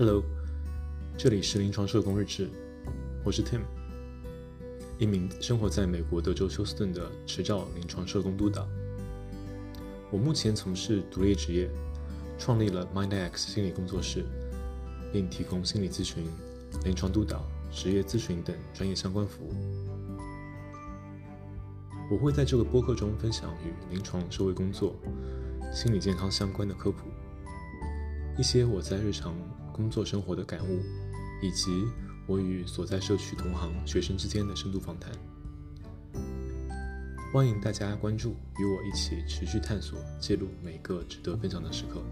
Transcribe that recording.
Hello，这里是临床社工日志，我是 Tim，一名生活在美国德州休斯顿的持照临床社工督导。我目前从事独立职业，创立了 MindX 心理工作室，并提供心理咨询、临床督导、职业咨询等专业相关服务。我会在这个播客中分享与临床社会工作、心理健康相关的科普。一些我在日常工作生活的感悟，以及我与所在社区同行学生之间的深度访谈。欢迎大家关注，与我一起持续探索，记录每个值得分享的时刻。